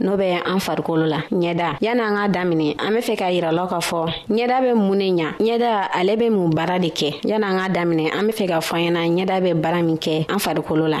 n'o bɛ an farikolo la ɲɛda yan'an k'a daminɛ an be fɛ ka yiralaw ka fɔ ɲɛda bɛ mun ne ɲa ɲɛda ale bɛ mun baara de kɛ yan'an k'a daminɛ an be fɛ ka fɔ ɲɛna ɲɛda bɛ baara min kɛ an farikolo la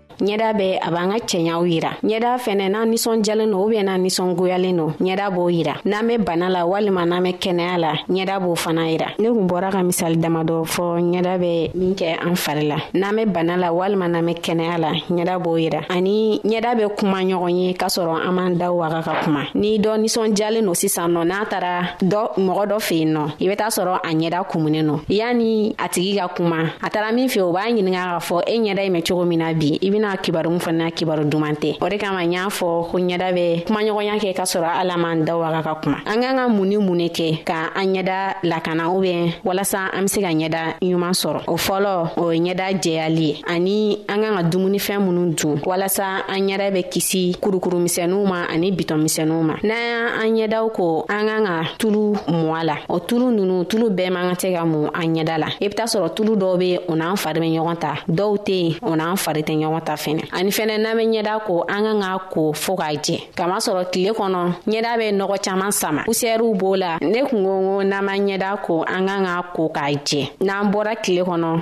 ɲɛda bɛ a b'an ka cɛɲaw yira ɲɛda fɛnɛ n'a ninsɔnjalen don ubiyɛn n'a ninsɔngoyalen don ɲɛda b'o yira n'an be bana la walima n'an be kɛnɛya la ɲɛda b'o fana yira ne kun bɔra ka misali damadɔ fɔ ɲɛda bɛ min kɛ an fari la n'an be bana la walima n'an be kɛnɛya la ɲɛda b'o yira ani ɲɛda bɛ kuma ɲɔgɔn ye k'a sɔrɔ an b'an da waga ka kuma ni dɔ ninsɔnjalen don sisan nɔ n'a tara dɔ mɔgɔ dɔ fe yen nɔ i be t'a sɔrɔ a ɲɛda kumunen nɔ yani a tigi ka kuma a tara min fe o b'a ɲininga a fɔ e ɲɛda ɲi mɛ cogo min na bi i bɛna kibaru min fana kibaru duman tɛ o de kama n y'a fɔ ko ɲɛda bɛ kumaɲɔgɔnya kɛ ka sɔrɔ ala man da waga ka kuma an k'an ka mun ni mun ne kɛ ka an ɲɛda lakana u bɛ walasa an bɛ se ka ɲɛda ɲuman sɔrɔ o fɔlɔ o ye ɲɛda jɛyali ye ani an k'an ka dumunifɛn minnu dun walasa an ɲɛda bɛ kisi kurukurumisɛnninw ma ani bitɔnmisɛnninw ma n'an y'an ɲɛdaw ko an k'an ka tulu mɔ a la o tulu nunu tulu bɛɛ man ka tɛ ka mun an ɲɛda la i be t'a sɔrɔ tulu dɔw be o n'an fari be ɲɔgɔn ta dɔw tɛ yen o n'an fari tɛ ɲɔgɔn ta fɛnɛ ani fɛnɛ n'an be ɲɛda ko an kan ka ko fɔɔ k'a jɛ kama sɔrɔ tile kɔnɔ ɲɛda be nɔgɔ caaman sama pusɛriw b'o la ne kun ko ko n'an ma ɲɛda ko an kan ka ko k'a jɛ n'an bɔra tile kɔnɔ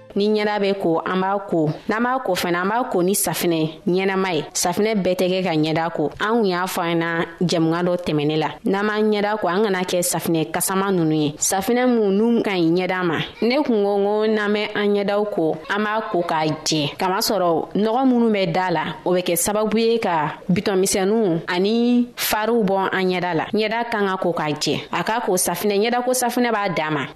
ni ɲɛda bɛ ko an b'a ko n'an b'a ko fana an b'a ko ni safinɛ ɲɛnama ye safinɛ bɛɛ tɛ kɛ ka ɲɛda ko an kun y'a fɔ an na jɛmuga dɔ tɛmɛnen la n'an b'an ɲɛda ko an kana kɛ safinɛ kasama nunu ye safinɛ minnu ka ɲi ɲɛda ma ne kun ko ko n'an bɛ an ɲɛdaw ko an b'a ko k'a jɛ kama sɔrɔ nɔgɔ minnu bɛ da la o bɛ kɛ sababu ye ka bitɔnmisɛnninw ani fariw bɔ an ɲɛda la ɲɛda kan ka ko k'a jɛ a k'a ko safinɛ ɲɛda ko safinɛ b'a dan ma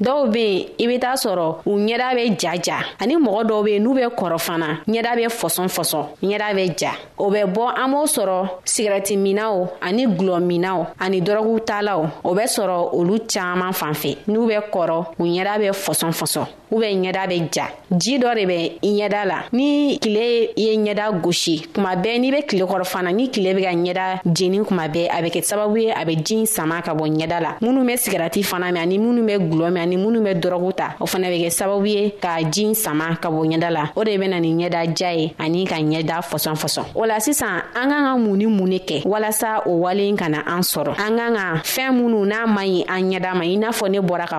dɔw be yen i be t'a sɔrɔ u ɲɛda be jaja ani mɔgɔ dɔw be yen n'u be kɔrɔ fana ɲɛda be fɔsɔn fɔsɔn ɲɛda be ja o bɛ bɔ an b'o sɔrɔ sigɛrɛti minaw ani gulɔ minaw ani dɔrɔguw taalaw o bɛ sɔrɔ olu caaman fan fɛ n'u bɛ kɔrɔ u ɲɛda be fɔsɔn fɔsɔn u bɛ ɲɛda be ja ji dɔ de bɛ i ɲɛda la ni tile ye ɲɛda gosi kuma bɛɛ n'i bɛ tile kɔrɔ fana ni tile bɛ ka ɲɛda jeni kuma bɛɛ a bɛ kɛ sababu ye a bɛ ji sama ka bɔ ɲɛda la minnu bɛ sigarati fana mɛn ani minnu bɛ gulɔ mɛn ani minnu bɛ dɔrɔgu ta o fana bɛ kɛ sababu ye ka ji sama ka bɔ ɲɛda la o de bɛ na ni ɲɛda ja ye ani ka ɲɛda fɔsɔn fɔsɔn o la sisan an k'an ka mun ni mun de kɛ walasa o wale kana an sɔrɔ an k'an ka fɛn minnu n'a man ɲi an ɲɛda ma i n'a fɔ ne bɔra ka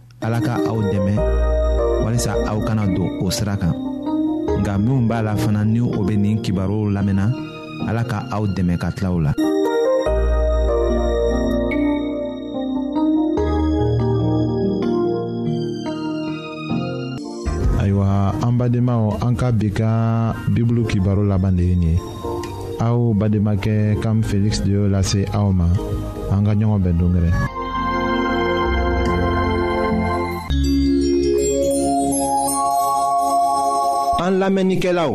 ala ka aw dɛmɛ walisa aw kana don o sira kan nka minnu b'a la fana ni o bɛ nin kibaruw lamɛnna ala ka aw dɛmɛ ka tila o la. ayiwa an badenmaw an ka bi ka bibulu kibaru laban de ye nin ye. aw bademakɛ kam feliksi de y'o lase aw ma an ka ɲɔgɔn bɛn dongɛrɛ an lamɛnnikɛlaw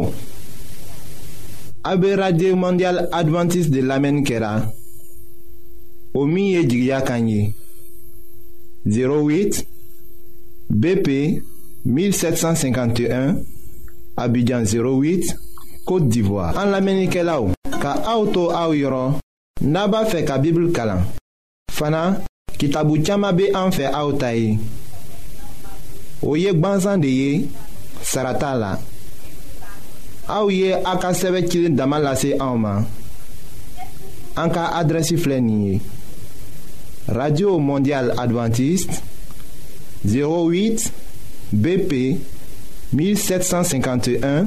a be radio mondial adventiste de lamɛnni kɛra o min ye jigiya kan ye 08 BP 1751 Abidjan 08 Côte d'Ivoire. En l'Amérique là ka auto au yoro naba fe ka Bible kalan. Fana kitabu chama be en fe autai. Oye gbanzan de ye sarata la. Aw ye a ka sɛbɛ cilen dama lase anw ma an ka adrɛsi filɛ nin ye radio mondial adventiste 08 BP 1751